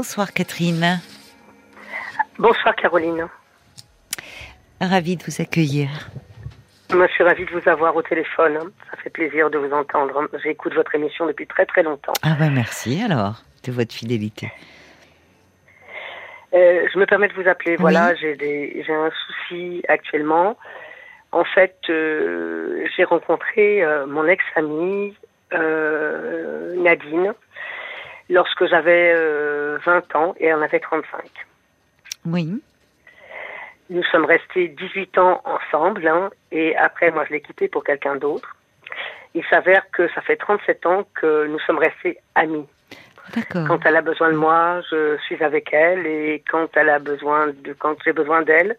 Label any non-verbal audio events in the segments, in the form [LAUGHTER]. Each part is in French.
Bonsoir Catherine. Bonsoir Caroline. Ravie de vous accueillir. Moi, je suis ravie de vous avoir au téléphone. Ça fait plaisir de vous entendre. J'écoute votre émission depuis très très longtemps. Ah ben merci alors de votre fidélité. Euh, je me permets de vous appeler. Voilà, j'ai un souci actuellement. En fait, euh, j'ai rencontré euh, mon ex-amie Nadine lorsque j'avais 20 ans et elle en avait 35. Oui. Nous sommes restés 18 ans ensemble hein, et après, moi, je l'ai quittée pour quelqu'un d'autre. Il s'avère que ça fait 37 ans que nous sommes restés amis. D'accord. Quand elle a besoin de moi, je suis avec elle et quand elle a besoin de, quand j'ai besoin d'elle,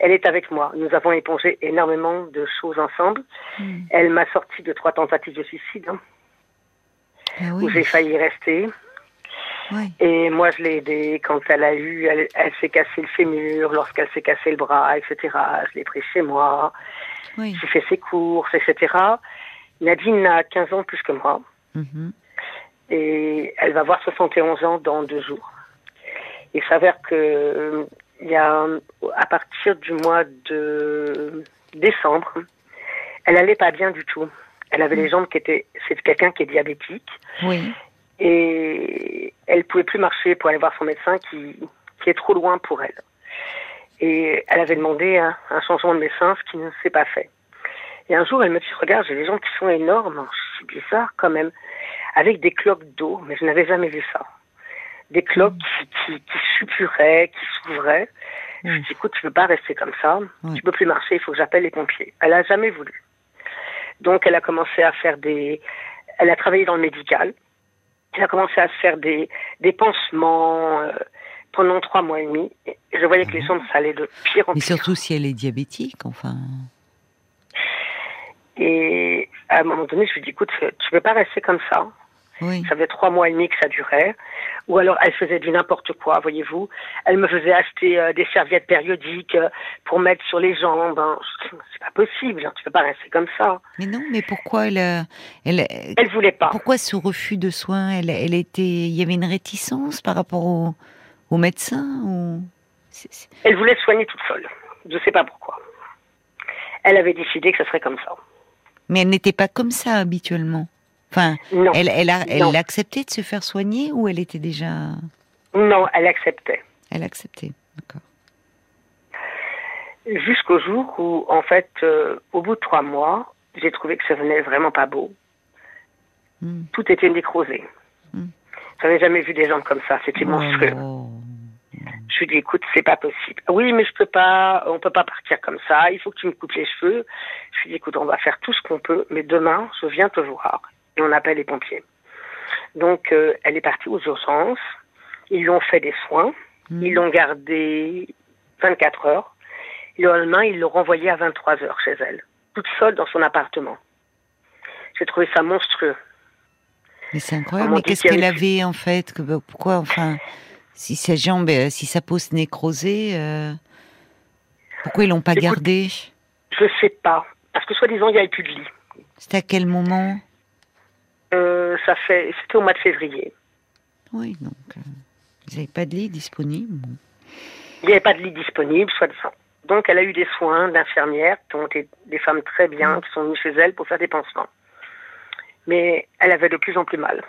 elle est avec moi. Nous avons épongé énormément de choses ensemble. Hmm. Elle m'a sorti de trois tentatives de suicide hein, Ah où j'ai failli rester. oui. Et moi, je l'ai aidée quand elle a eu, elle, elle s'est cassé le fémur, lorsqu'elle s'est cassé le bras, etc. Je l'ai pris chez moi. Oui. J'ai fait ses courses, etc. Nadine a 15 ans plus que moi. Mhm. et elle va avoir 71 ans dans deux jours. Il s'avère que euh, il y a à partir du mois de décembre, elle allait pas bien du tout. Elle avait les jambes qui étaient, c'est quelqu'un qui est diabétique Oui. et elle pouvait plus marcher pour aller voir son médecin qui, qui est trop loin pour elle. Et elle avait demandé un, un changement de médecin, ce qui ne s'est pas fait. Et un jour, elle me dit, regarde, j'ai des jambes qui sont énormes. C'est bizarre quand même. Avec des cloques d'eau, mais je n'avais jamais vu ça. Des cloques qui, qui, qui suppuraient, qui s'ouvraient. Je Mm. dis, écoute, tu peux pas rester comme ça. Tu peux plus marcher, il faut que j'appelle les pompiers. Elle a jamais voulu. Donc, elle a commencé à faire des, elle a travaillé dans le médical. Elle a commencé à se faire des, des pansements euh, pendant trois mois et demi. Et je voyais que les jambes, ça allait de pire en Mais pire. surtout si elle est diabétique, enfin. Et à un moment donné, je lui dis, écoute, tu peux pas rester comme ça. Oui. Ça faisait trois mois et demi que ça durait. Ou alors, elle faisait du n'importe quoi, voyez-vous. Elle me faisait acheter euh, des serviettes périodiques euh, pour mettre sur les jambes. hein. C'est pas possible, hein, tu peux pas rester comme ça. Mais non, mais pourquoi elle, euh, elle, Elle voulait pas. pourquoi ce refus de soins Elle, elle était, il y avait une réticence par rapport au, au médecin ou Elle voulait soigner toute seule. Je sais pas pourquoi. Elle avait décidé que ce serait comme ça. Mais elle n'était pas comme ça habituellement. Enfin, Non. elle, elle a, elle Non. accepté de se faire soigner ou elle était déjà, Non, elle acceptait. elle acceptait. D'accord. Jusqu'au jour où, en fait, euh, au bout de trois mois, j'ai trouvé que ça venait vraiment pas beau. Hmm. Tout était nécrosé. Hmm. J'avais jamais vu des jambes comme ça, c'était monstrueux. Oh. Je lui dis, écoute, c'est pas possible. Oui, mais je peux pas, on peut pas partir comme ça, il faut que tu me coupes les cheveux. Je lui dis, écoute, on va faire tout ce qu'on peut, mais demain, je viens te voir. Et on appelle les pompiers. Donc, euh, elle est partie aux urgences. Ils lui ont fait des soins. Hmm. Ils l'ont gardée 24 heures. Le lendemain, ils l'ont renvoyée à 23 heures chez elle, toute seule dans son appartement. J'ai trouvé ça monstrueux. Mais c'est incroyable. Mais qu'est-ce qu'elle avait- en fait? Que, bah, Pourquoi enfin, si sa jambe, euh, si sa peau se nécrosée, euh, pourquoi ils l'ont pas Écoute, gardée? Je sais pas. Parce que soi-disant, il n'y avait plus de lit. C'était à quel moment? Euh, ça fait, c'était au mois de février. Oui, donc euh, ils n'avaient pas de lit disponible. Il n'y avait pas de lit disponible, soi-disant. Donc, elle a eu des soins d'infirmières, qui ont été des femmes très bien, qui sont venues chez elle pour faire des pansements. Mais elle avait de plus en plus mal.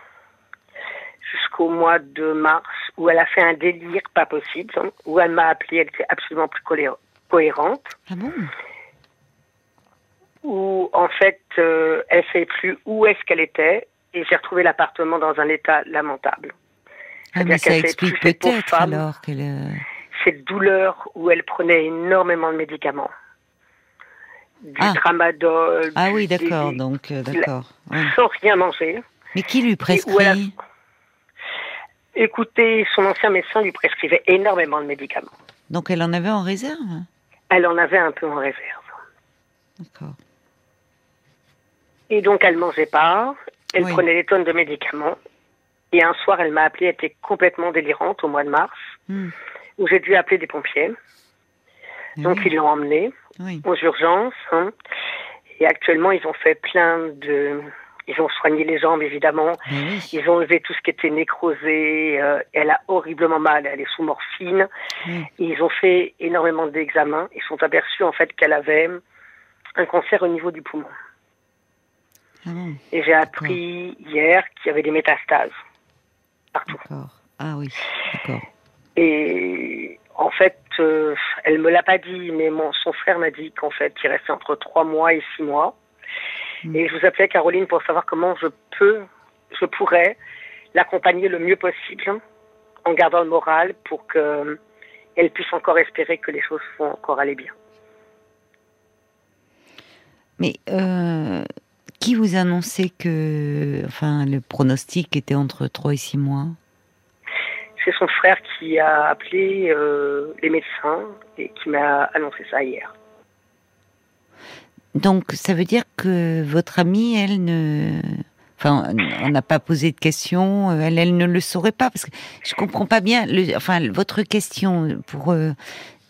Jusqu'au mois de mars, où elle a fait un délire pas possible, hein, où elle m'a appelé, elle était absolument plus cohérente, Ah bon? Où en fait, euh, elle ne savait plus où est-ce qu'elle était, et j'ai retrouvé l'appartement dans un état lamentable. Ah, mais ça explique peut-être alors qu'elle. euh, cette douleur où elle prenait énormément de médicaments. Du Ah. tramadol. Ah du- oui, d'accord, donc euh, d'accord. ouais. Sans rien manger. Mais qui lui a- prescrit? Écoutez, son ancien médecin lui prescrivait énormément de médicaments. Donc elle en avait en réserve? Elle en avait un peu en réserve. D'accord. Et donc, elle mangeait pas. Elle Oui. prenait des tonnes de médicaments. Et un soir, elle m'a appelé, elle était complètement délirante au mois de mars, Hmm. où j'ai dû appeler des pompiers. Donc, Oui, ils l'ont emmenée oui. aux urgences. hein. Et actuellement, ils ont fait plein de... Ils ont soigné les jambes, évidemment. Ben Ils ont enlevé tout ce qui était nécrosé. Euh, elle a horriblement mal. Elle est sous morphine. Ils ont fait énormément d'examens. Ils sont aperçus, en fait, qu'elle avait un cancer au niveau du poumon. Ah Et j'ai appris hier qu'il y avait des métastases partout. Ah oui, d'accord. Et en fait, euh, elle me l'a pas dit, mais mon, son frère m'a dit qu'en fait, il restait entre trois mois et six mois. Mm. Et je vous appelais Caroline pour savoir comment je peux, je pourrais l'accompagner le mieux possible en gardant le moral pour que elle puisse encore espérer que les choses vont encore aller bien. Mais euh, qui vous annonçait que, enfin, le pronostic était entre 3 et 6 mois? C'est son frère qui a appelé euh, les médecins et qui m'a annoncé ça hier. Donc, ça veut dire que votre amie, elle ne. Enfin, on n'a pas posé de questions, euh, elle, elle ne le saurait pas, parce que je comprends pas bien. Le, enfin, votre question, pour euh,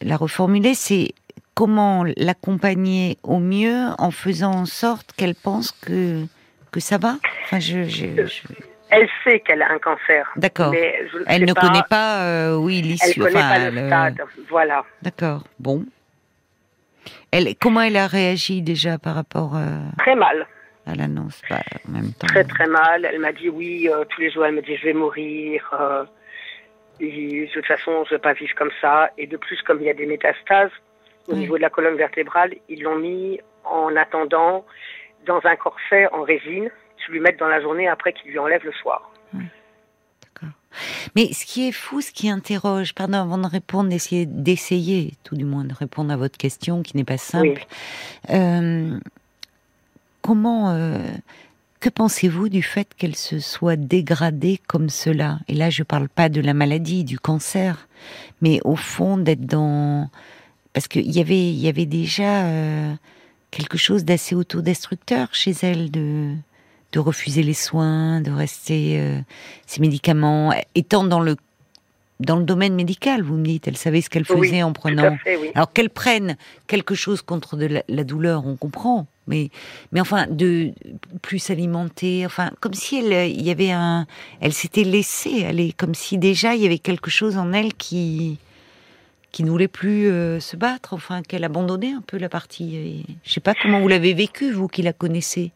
la reformuler, c'est comment l'accompagner au mieux en faisant en sorte qu'elle pense que, que ça va? Enfin, je. je- je- Elle sait qu'elle a un cancer. D'accord. Elle ne pas- connaît pas, euh, oui, Elle l'issue. connaît enfin, pas le le- stade. Voilà. D'accord, bon. Elle, comment elle a réagi déjà par rapport euh, Très mal. à l'annonce? Bah, En même temps. Très très mal. Elle m'a dit oui, euh, tous les jours elle me dit je vais mourir. euh, et de toute façon je vais pas vivre comme ça. Et de plus comme il y a des métastases au Oui. niveau de la colonne vertébrale, ils l'ont mis en attendant dans un corset en résine. Je lui mettre dans la journée après qu'il lui enlève le soir. Mais ce qui est fou, ce qui interroge, pardon, avant de répondre, d'essayer, d'essayer, tout du moins, de répondre à votre question qui n'est pas simple. Euh, comment, euh, que pensez-vous du fait qu'elle se soit dégradée comme cela? Et là, je parle pas de la maladie, du cancer, mais au fond d'être dans, parce qu'il y avait, il y avait déjà euh, quelque chose d'assez autodestructeur chez elle de de refuser les soins, de rester euh, ses médicaments, étant dans le dans le domaine médical, vous me dites, elle savait ce qu'elle faisait Oui, en prenant. fait, oui. Alors qu'elle prenne quelque chose contre de la, la douleur, on comprend, mais mais enfin de plus s'alimenter, enfin comme si elle euh, il y avait un, elle s'était laissée aller, comme si déjà il y avait quelque chose en elle qui qui ne voulait plus euh, se battre, enfin qu'elle abandonnait un peu la partie. Et je sais pas comment vous l'avez vécu vous qui la connaissez.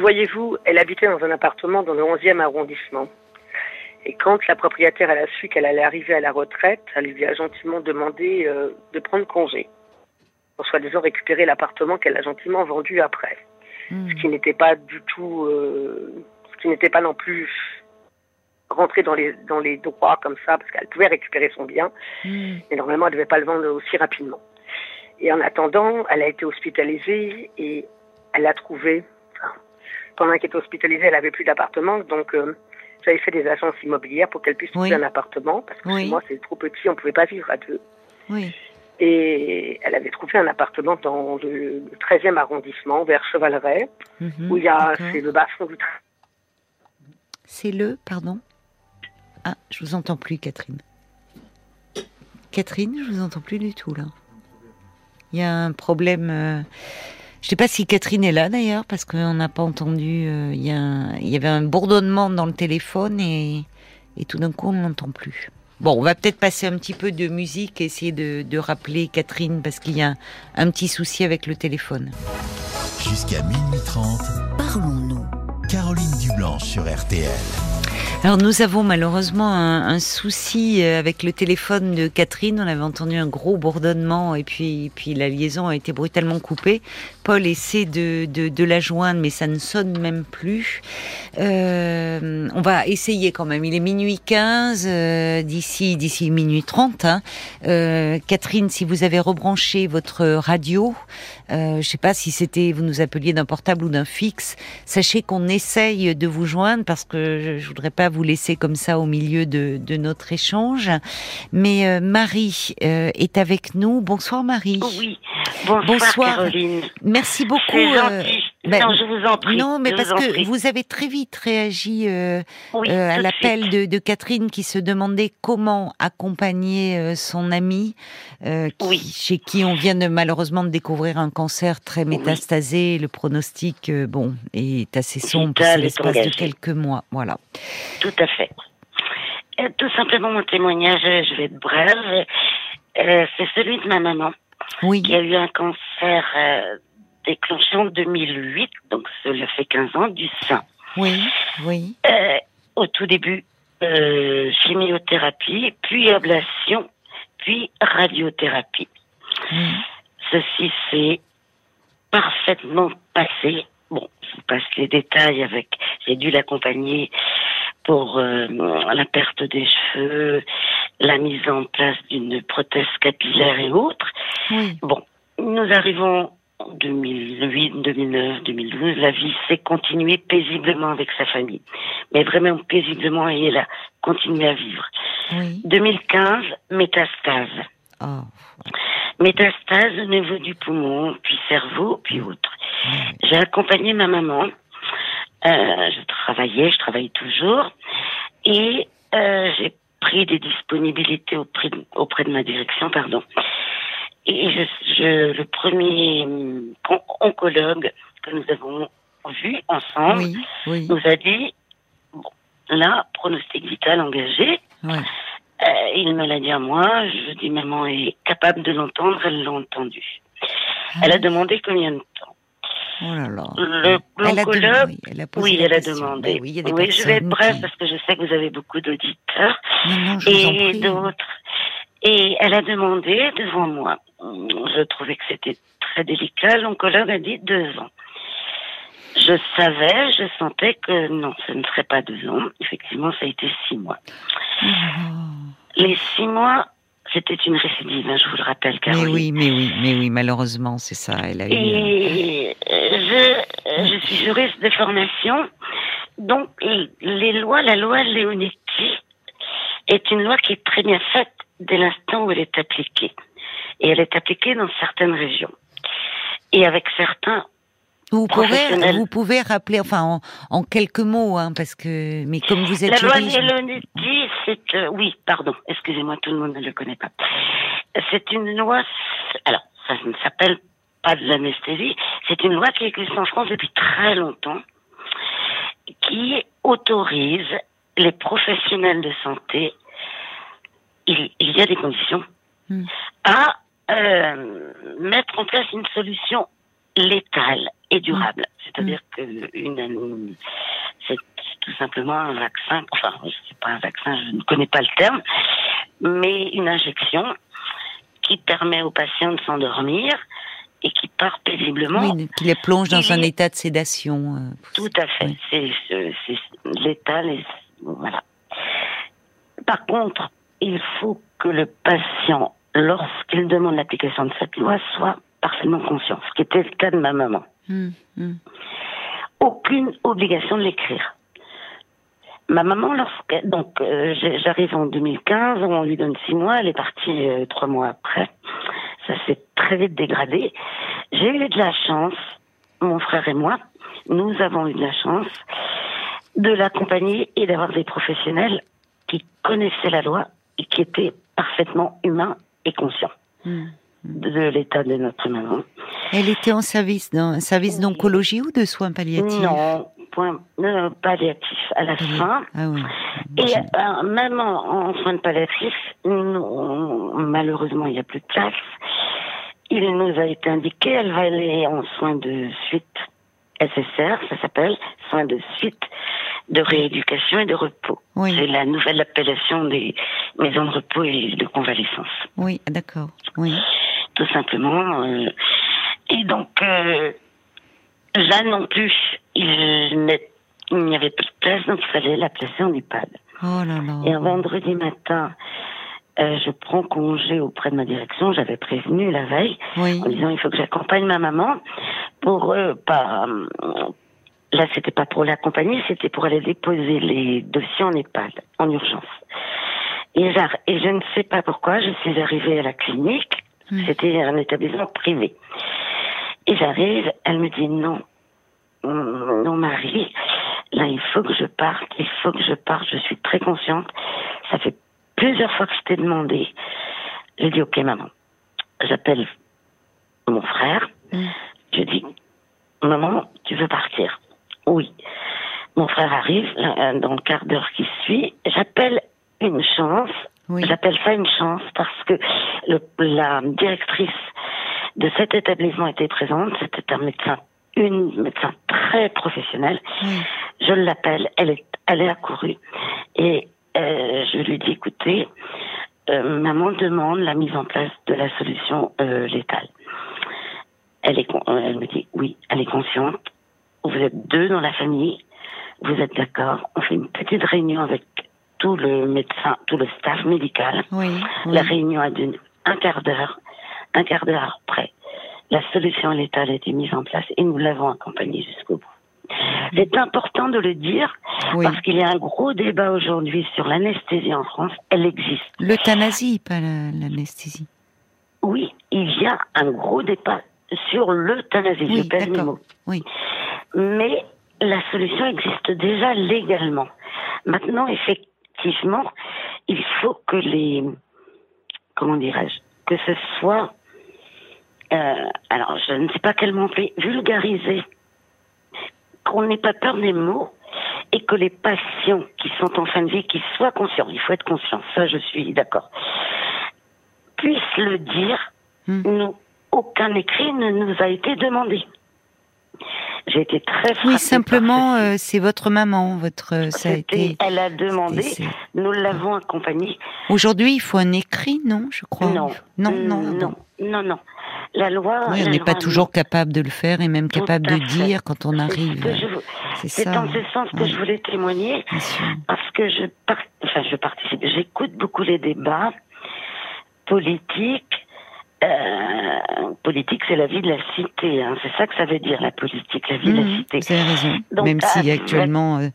Voyez-vous, elle habitait dans un appartement dans le 11e arrondissement. Et quand la propriétaire elle a su qu'elle allait arriver à la retraite, elle lui a gentiment demandé euh, de prendre congé pour soi-disant récupérer l'appartement qu'elle a gentiment vendu après. Hmm. Ce qui n'était pas du tout, euh, ce qui n'était pas non plus rentré dans les dans les droits comme ça parce qu'elle pouvait récupérer son bien, Hmm. mais normalement elle ne devait pas le vendre aussi rapidement. Et en attendant, elle a été hospitalisée et elle a trouvé. enfin, pendant qu'elle était hospitalisée, elle avait plus d'appartement, donc euh, j'avais fait des agences immobilières pour qu'elle puisse trouver Oui. un appartement parce que Oui. chez moi c'est trop petit, on pouvait pas vivre à deux. Oui. Et elle avait trouvé un appartement dans le 13e arrondissement, vers Chevaleret, Mhm, où il y a c'est le bas fond du train. C'est le, pardon? Ah, je vous entends plus, Catherine. Catherine, je vous entends plus du tout là. Il y a un problème. euh, Je sais pas si Catherine est là d'ailleurs parce qu'on n'a pas entendu. euh, Il y, a un- il y avait un bourdonnement dans le téléphone et, et tout d'un coup on ne l'entend plus. Bon, on va peut-être passer un petit peu de musique et essayer de, de rappeler Catherine parce qu'il y a un, un petit souci avec le téléphone. Jusqu'à minuit 30, Parlons-nous. Caroline Dublanche sur RTL. Alors nous avons malheureusement un, souci euh, avec le téléphone de Catherine. On avait entendu un gros bourdonnement et puis, puis la liaison a été brutalement coupée. Paul essaie de, de, de la joindre mais ça ne sonne même plus. Euh, on va essayer quand même. Il est minuit 15, euh, d'ici d'ici minuit 30. hein. Euh, Catherine, si vous avez rebranché votre radio, euh, je sais pas si c'était vous nous appeliez d'un portable ou d'un fixe, sachez qu'on essaye de vous joindre parce que je, je voudrais pas vous laisser comme ça au milieu de, de notre échange. Mais euh, Marie euh, est avec nous. Bonsoir Marie. Oui, bonsoir, Bonsoir. Caroline. Merci beaucoup. Ben, non, je vous en prie. Non, mais parce vous que prie. vous avez très vite réagi euh, Oui, euh, à l'appel de, de Catherine qui se demandait comment accompagner euh, son amie, euh, qui- Oui. chez qui on vient de malheureusement de découvrir un cancer très métastasé. Le pronostic, bon, est assez sombre c'est est l'espace de quelques mois. Voilà. Tout à fait. Tout simplement, mon témoignage, je vais être brève, c'est celui de ma maman, Oui. qui a eu un cancer euh, déclenché en 2008, donc cela fait 15 ans, du sein. Oui. Oui. Euh, au tout début, euh, chimiothérapie, puis ablation, puis radiothérapie. Ceci s'est parfaitement passé. Bon, je vous passe les détails avec. J'ai dû l'accompagner pour euh, la perte des cheveux, la mise en place d'une prothèse capillaire et autres. Oui. Bon, nous arrivons 2008, 2009, 2012. La vie s'est continuée paisiblement avec sa famille. Mais vraiment paisiblement, et elle a continué à vivre. Oui. 2015, métastase. Oh. Métastase au niveau du poumon, puis cerveau, puis autres. J'ai accompagné ma maman. Euh, je travaillais, je travaille toujours. Et euh, j'ai pris des disponibilités auprès de, auprès de ma direction, pardon. Et je, je, le premier hum, on- oncologue que nous avons vu ensemble Oui. Oui. nous a dit, bon, là, pronostic vital engagé, Ouais. euh, il me l'a dit à moi, je dis maman est capable de l'entendre, elle l'a entendu. Elle a demandé combien de temps? Oh là là. Le- L'oncologue, oui, elle a posé oui, elle a demandé. Ben oui, je vais être qui- parce que je sais que vous avez beaucoup d'auditeurs et d'autres. Et elle a demandé devant moi. Je trouvais que c'était très délicat. L'oncologue a dit deux ans. Je savais, je sentais que non, ce ne serait pas deux ans. Effectivement, ça a été six mois. Oh. Les six mois, c'était une récidive, hein, je vous le rappelle, Mais oui, mais oui, mais oui, malheureusement, c'est ça. Elle a. Et euh, je, je suis juriste de formation, donc les lois, la loi Leonetti est une loi qui est très bien faite dès l'instant où elle est appliquée. Et elle est appliquée dans certaines régions. Et avec certains, Vous pouvez, vous pouvez rappeler, enfin, en, en quelques mots, hein, parce que, mais comme vous êtes la loi juriste, Leonetti, c'est euh, oui, pardon, excusez-moi, tout le monde ne le connaît pas. C'est une loi, alors ça ne s'appelle pas de l'anesthésie, c'est une loi qui existe en France depuis très longtemps, qui autorise les professionnels de santé, il, il y a des conditions, Hmm. à euh, mettre en place une solution létale et durable. C'est-à-dire que une, une- c'est tout simplement un vaccin, enfin, c'est pas un vaccin, je ne connais pas le terme, mais une injection qui permet aux patients de s'endormir et qui part paisiblement. oui, qui les plonge dans un état de sédation. euh, Tout à fait. Oui. C'est létal et voilà. Par contre, il faut que le patient, lorsqu'il demande l'application de cette loi, soit parfaitement conscient. Ce qui était le cas de ma maman. hum, hum. Aucune obligation de l'écrire. Ma maman, lorsque donc euh, j'arrive en 2015, on lui donne six mois, elle est partie euh, trois mois après. Ça s'est très vite dégradé. J'ai eu de la chance, mon frère et moi, nous avons eu de la chance de l'accompagner et d'avoir des professionnels qui connaissaient la loi et qui étaient parfaitement humains et conscients Hum. de, l'état de notre maman. Elle était en service, dans un service d'oncologie ou de soins palliatifs? Non, point non, palliatif à la fin. Ah oui. Et euh, même en, en soins de palliatifs, nous, malheureusement, il n'y a plus de place. Il nous a été indiqué, elle va aller en soins de suite SSR, ça s'appelle, soins de suite de rééducation et de repos. Oui. C'est la nouvelle appellation des maisons de repos et de convalescence, Oui, d'accord. Oui. tout simplement. euh. et donc, euh, là non plus, il n'y avait plus de place, donc il fallait la placer en EHPAD. Oh là là. Et un vendredi matin, euh, je prends congé auprès de ma direction. J'avais prévenu la veille Oui. en disant il faut que j'accompagne ma maman pour euh, pas. euh, là, c'était pas pour l'accompagner, c'était pour aller déposer les dossiers en EHPAD en urgence. Et, et je ne sais pas pourquoi, je suis arrivée à la clinique. Hmm. C'était un établissement privé. Et j'arrive, elle me dit non, mon mari, là, il faut que je parte, il faut que je parte, je suis très consciente. Ça fait plusieurs fois que je t'ai demandé. J'ai dit, ok, maman, j'appelle mon frère. Mm. Je dis, maman, tu veux partir? Oui. Mon frère arrive là, dans le quart d'heure qui suit. J'appelle une chance. Oui. J'appelle ça une chance parce que le- la directrice de cet établissement était présente. C'était un médecin, une médecin très professionnelle. Oui. Je l'appelle, elle est, elle est accourue et euh, je lui dis écoutez, euh, maman demande la mise en place de la solution euh, létale. Elle est, con- elle me dit oui, elle est consciente. Vous êtes deux dans la famille, vous êtes d'accord. On fait une petite réunion avec tout le médecin, tout le staff médical. Oui. oui. La réunion a duré un quart d'heure. Un quart d'heure après, la solution létale a été mise en place et nous l'avons accompagnée jusqu'au bout. C'est important de le dire Oui. parce qu'il y a un gros débat aujourd'hui sur l'anesthésie en France. Elle existe. L'euthanasie, pas la- l'anesthésie. Oui, il y a un gros débat sur l'euthanasie. Oui, je mes mots. Oui. Mais la solution existe déjà légalement. Maintenant, effectivement, il faut que les, comment dirais-je, que ce soit, euh, alors je ne sais pas quel mot vulgarisé, qu'on n'ait pas peur des mots et que les patients qui sont en fin de vie, qui soient conscients, il faut être conscient, ça je suis d'accord, puissent le dire, Hmm. nous, aucun écrit ne nous a été demandé. J'ai été très frappée Oui, simplement, euh, c'est votre maman, votre. euh, Ça a été. Elle a demandé, nous l'avons accompagnée. Aujourd'hui, il faut un écrit, non Je crois? Non, non, non. non, non, non. La loi. Oui, on n'est pas toujours capable de le faire et même Tout capable de fait. dire quand on arrive. C'est dans ce sens que je voulais témoigner, parce que je, par- enfin, je participe, j'écoute beaucoup les débats politiques. Euh, politique, c'est la vie de la cité. hein. C'est ça que ça veut dire, la politique, la vie de la Mhm, cité. vous avez raison. Donc, même si ah, actuellement euh,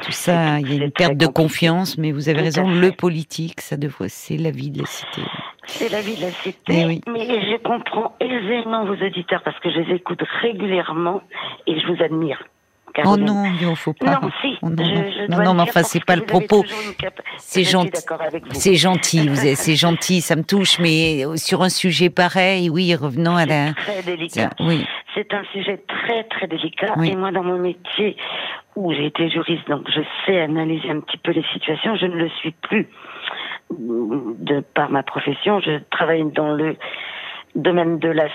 tout ça, il y a une perte de compliqué. confiance, mais vous avez Tout raison. Le politique, ça devrait, c'est la vie de la cité. C'est la vie de la cité. Oui. Mais je comprends aisément vos auditeurs parce que je les écoute régulièrement et je vous admire. Oh non, il ne faut pas. Non, si. Oh non, je, non. je Non, dois non, le mais enfin, c'est pas le propos. C'est gentil. C'est gentil, vous êtes- c'est gentil, ça me touche, mais sur un sujet pareil, oui, revenons à la. Très délicat. oui, C'est un sujet très très délicat. Oui. Et moi, dans mon métier, où j'ai été juriste, donc je sais analyser un petit peu les situations, je ne le suis plus de par ma profession. Je travaille dans le domaine de la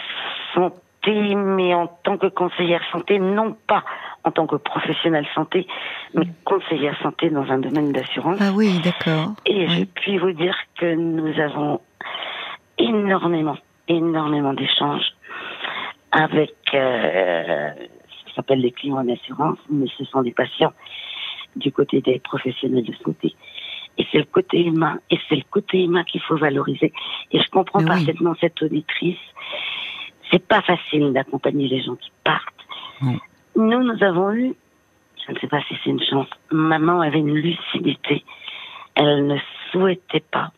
santé, mais en tant que conseillère santé, non pas en tant que professionnelle santé, mais conseillère santé dans un domaine d'assurance. ah oui, d'accord. Et je puis vous dire que nous avons énormément, énormément d'échanges avec, euh, ça s'appelle les clients en assurance, mais ce sont des patients du côté des professionnels de santé. Et c'est le côté humain, et c'est le côté humain qu'il faut valoriser. Et je comprends Mais oui. parfaitement cette auditrice. C'est pas facile d'accompagner les gens qui partent. Nous, nous avons eu, je ne sais pas si c'est une chance, maman avait une lucidité. Elle ne souhaitait pas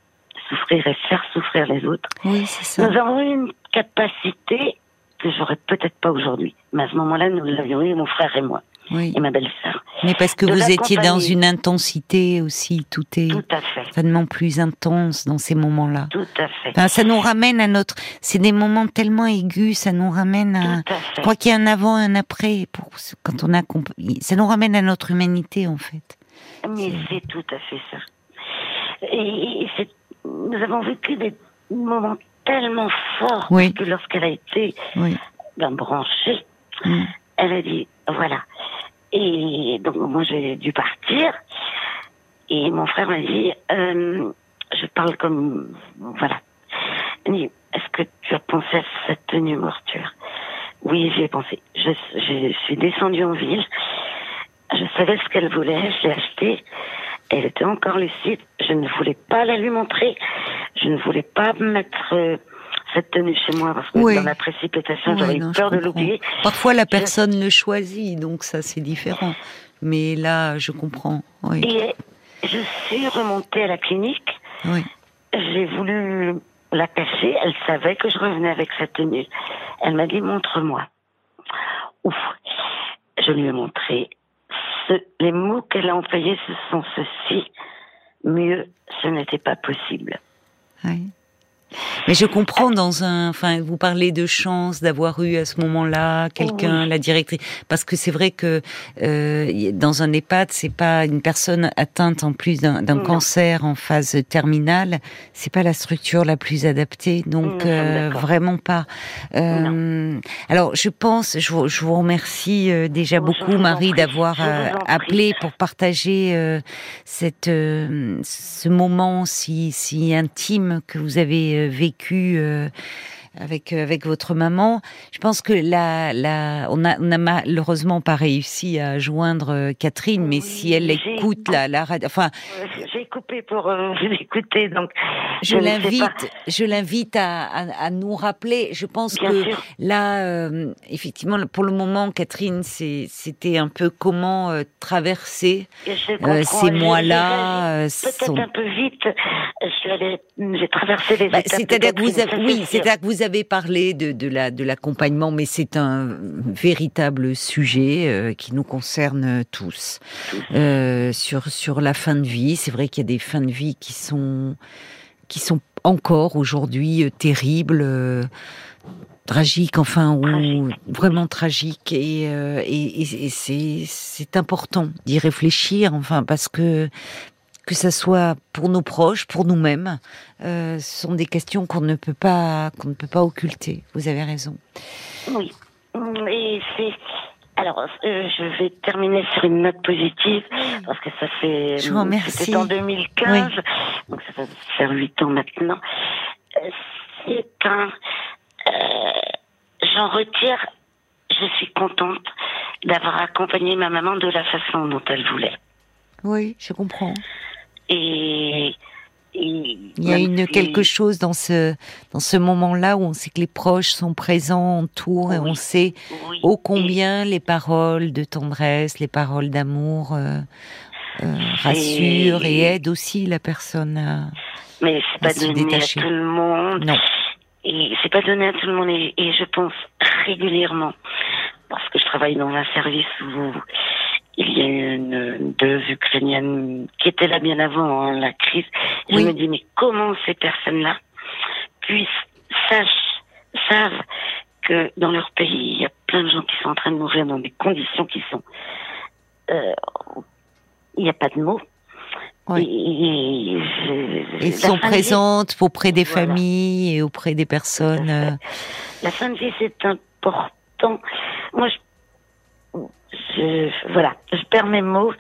souffrir et faire souffrir les autres. Oui, c'est ça. Nous avons eu une capacité que j'aurais peut-être pas aujourd'hui. Mais à ce moment-là, nous l'avions eu, mon frère et moi, Oui. et ma belle-sœur. Mais parce que vous étiez dans une intensité aussi, tout est Tout à fait. tellement plus intense dans ces moments-là. Tout à fait. Enfin, ça nous ramène à notre. C'est des moments tellement aigus, ça nous ramène à. Tout à Je fait. crois qu'il y a un avant, un après pour quand on a compris. Ça nous ramène à notre humanité en fait. Mais c'est tout à fait ça. Et nous avons vécu des moments tellement forts Oui. que lorsqu'elle a été Oui. ben, branchée, Mm. elle a dit voilà. Et donc moi j'ai dû partir. Et mon frère m'a dit euh, je parle comme voilà. Est-ce que tu as pensé à cette tenue mortuaire? Oui, j'y ai pensé. Je, je suis descendue en ville. Je savais ce qu'elle voulait, je l'ai achetée. Elle était encore lucide. Je ne voulais pas la lui montrer. Je ne voulais pas mettre euh, cette tenue chez moi parce que Oui. dans la précipitation, Oui, j'avais eu je peur de l'oublier. Parfois la Je- personne le choisit, donc ça c'est différent. Mais là, je comprends. Oui. Et je suis remontée à la clinique. Oui. J'ai voulu la cacher. Elle savait que je revenais avec cette tenue. Elle m'a dit montre-moi. Ouf. je lui ai montré. Ce, les mots qu'elle a employés, ce sont ceux-ci. Mieux, ce n'était pas possible. Oui. Mais je comprends dans un, enfin, vous parlez de chance d'avoir eu à ce moment-là quelqu'un, la directrice, parce que c'est vrai que euh, dans un EHPAD, c'est pas une personne atteinte en plus d'un cancer en phase terminale, c'est pas la structure la plus adaptée, donc euh, vraiment pas. Euh, alors, je pense, je, vous, je vous remercie euh, déjà beaucoup, Marie, d'avoir euh, appelé pour partager euh, cette ce moment si si intime que vous avez euh, vécu euh, avec euh, avec votre maman. Je pense que la, la on a on a malheureusement pas réussi à joindre euh, Catherine, mais Oui, si elle écoute la la radio, enfin, J'ai coupé pour euh, [LAUGHS] vous écouter, donc je l'invite, je l'invite à, à, à nous rappeler. Je pense Bien que sûr. là, euh, effectivement, pour le moment, Catherine, c'était un peu comment euh, traverser ces mois-là. Peut-être un peu vite. J'ai traversé les Bah, C'est-à-dire que vous avez, oui, c'est-à-dire que vous avez parlé de, de la de l'accompagnement, mais c'est un véritable sujet euh, qui nous concerne tous. Euh, sur sur la fin de vie, c'est vrai qu'il y a des fins de vie qui sont qui sont encore aujourd'hui euh, terribles. euh, tragiques, enfin, ou vraiment tragiques, et, euh, et, et- et c'est c'est important d'y réfléchir, enfin, parce que que ça soit pour nos proches, pour nous-mêmes, euh, ce sont des questions qu'on ne peut pas qu'on ne peut pas occulter. Vous avez raison. Oui. Et c'est. Alors, euh, je vais terminer sur une note positive parce que ça fait. Je vous remercie. C'était en 2015, donc ça va faire huit ans maintenant. Euh, C'est un. euh, J'en retire. Je suis contente d'avoir accompagné ma maman de la façon dont elle voulait. Oui, je comprends. Et. et Il y a une si- quelque chose dans ce dans ce moment-là où on sait que les proches sont présents autour et Oui. on sait oui, ô et- combien les paroles de tendresse, les paroles d'amour euh, euh, rassurent et aident aussi la personne à Mais c'est pas se donné détacher. à tout le monde. non. Et c'est pas donné à tout le monde. Et, et je pense régulièrement, parce que je travaille dans un service où il y a une, deux Ukrainiennes qui étaient là bien avant hein, la crise. Je Oui. me dis, mais comment ces personnes-là puissent, sachent, savent que dans leur pays, il y a plein de gens qui sont en train de mourir dans des conditions qui sont... euh, il n'y a pas de mots. Oui. Et, et je- Et sont vie- présentes auprès des Voilà. familles et auprès des personnes. euh, La fin de vie, c'est important. Moi, je, je- voilà, je perds mes mots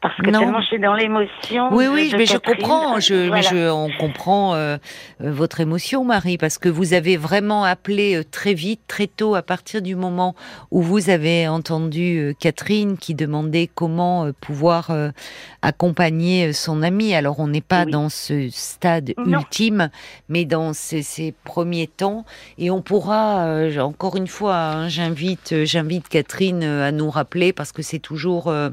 parce que Non. tellement je suis dans l'émotion. Oui, oui, mais je comprends. Je, mais je, on comprend euh, euh, votre émotion, Marie, parce que vous avez vraiment appelé euh, très vite, très tôt, à partir du moment où vous avez entendu euh, Catherine qui demandait comment pouvoir euh, accompagner son amie. Alors, on n'est pas Oui. dans ce stade Non. ultime, mais dans ces, ces premiers temps, et on pourra, euh, encore une fois, hein, j'invite, j'invite Catherine à nous rappeler parce que c'est toujours euh,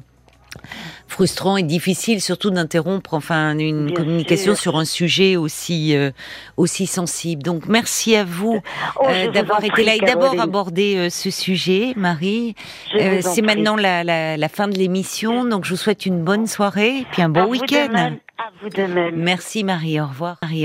frustrant et difficile, surtout d'interrompre enfin une Bien communication sûr. sur un sujet aussi euh, aussi sensible. Donc merci à vous Oh, euh, d'avoir été là et d'abord Caroline. abordé euh, ce sujet, Marie. C'est maintenant la, la, la fin de l'émission, donc je vous souhaite une bonne soirée et puis un bon week-end. Merci Marie, au revoir. Marie,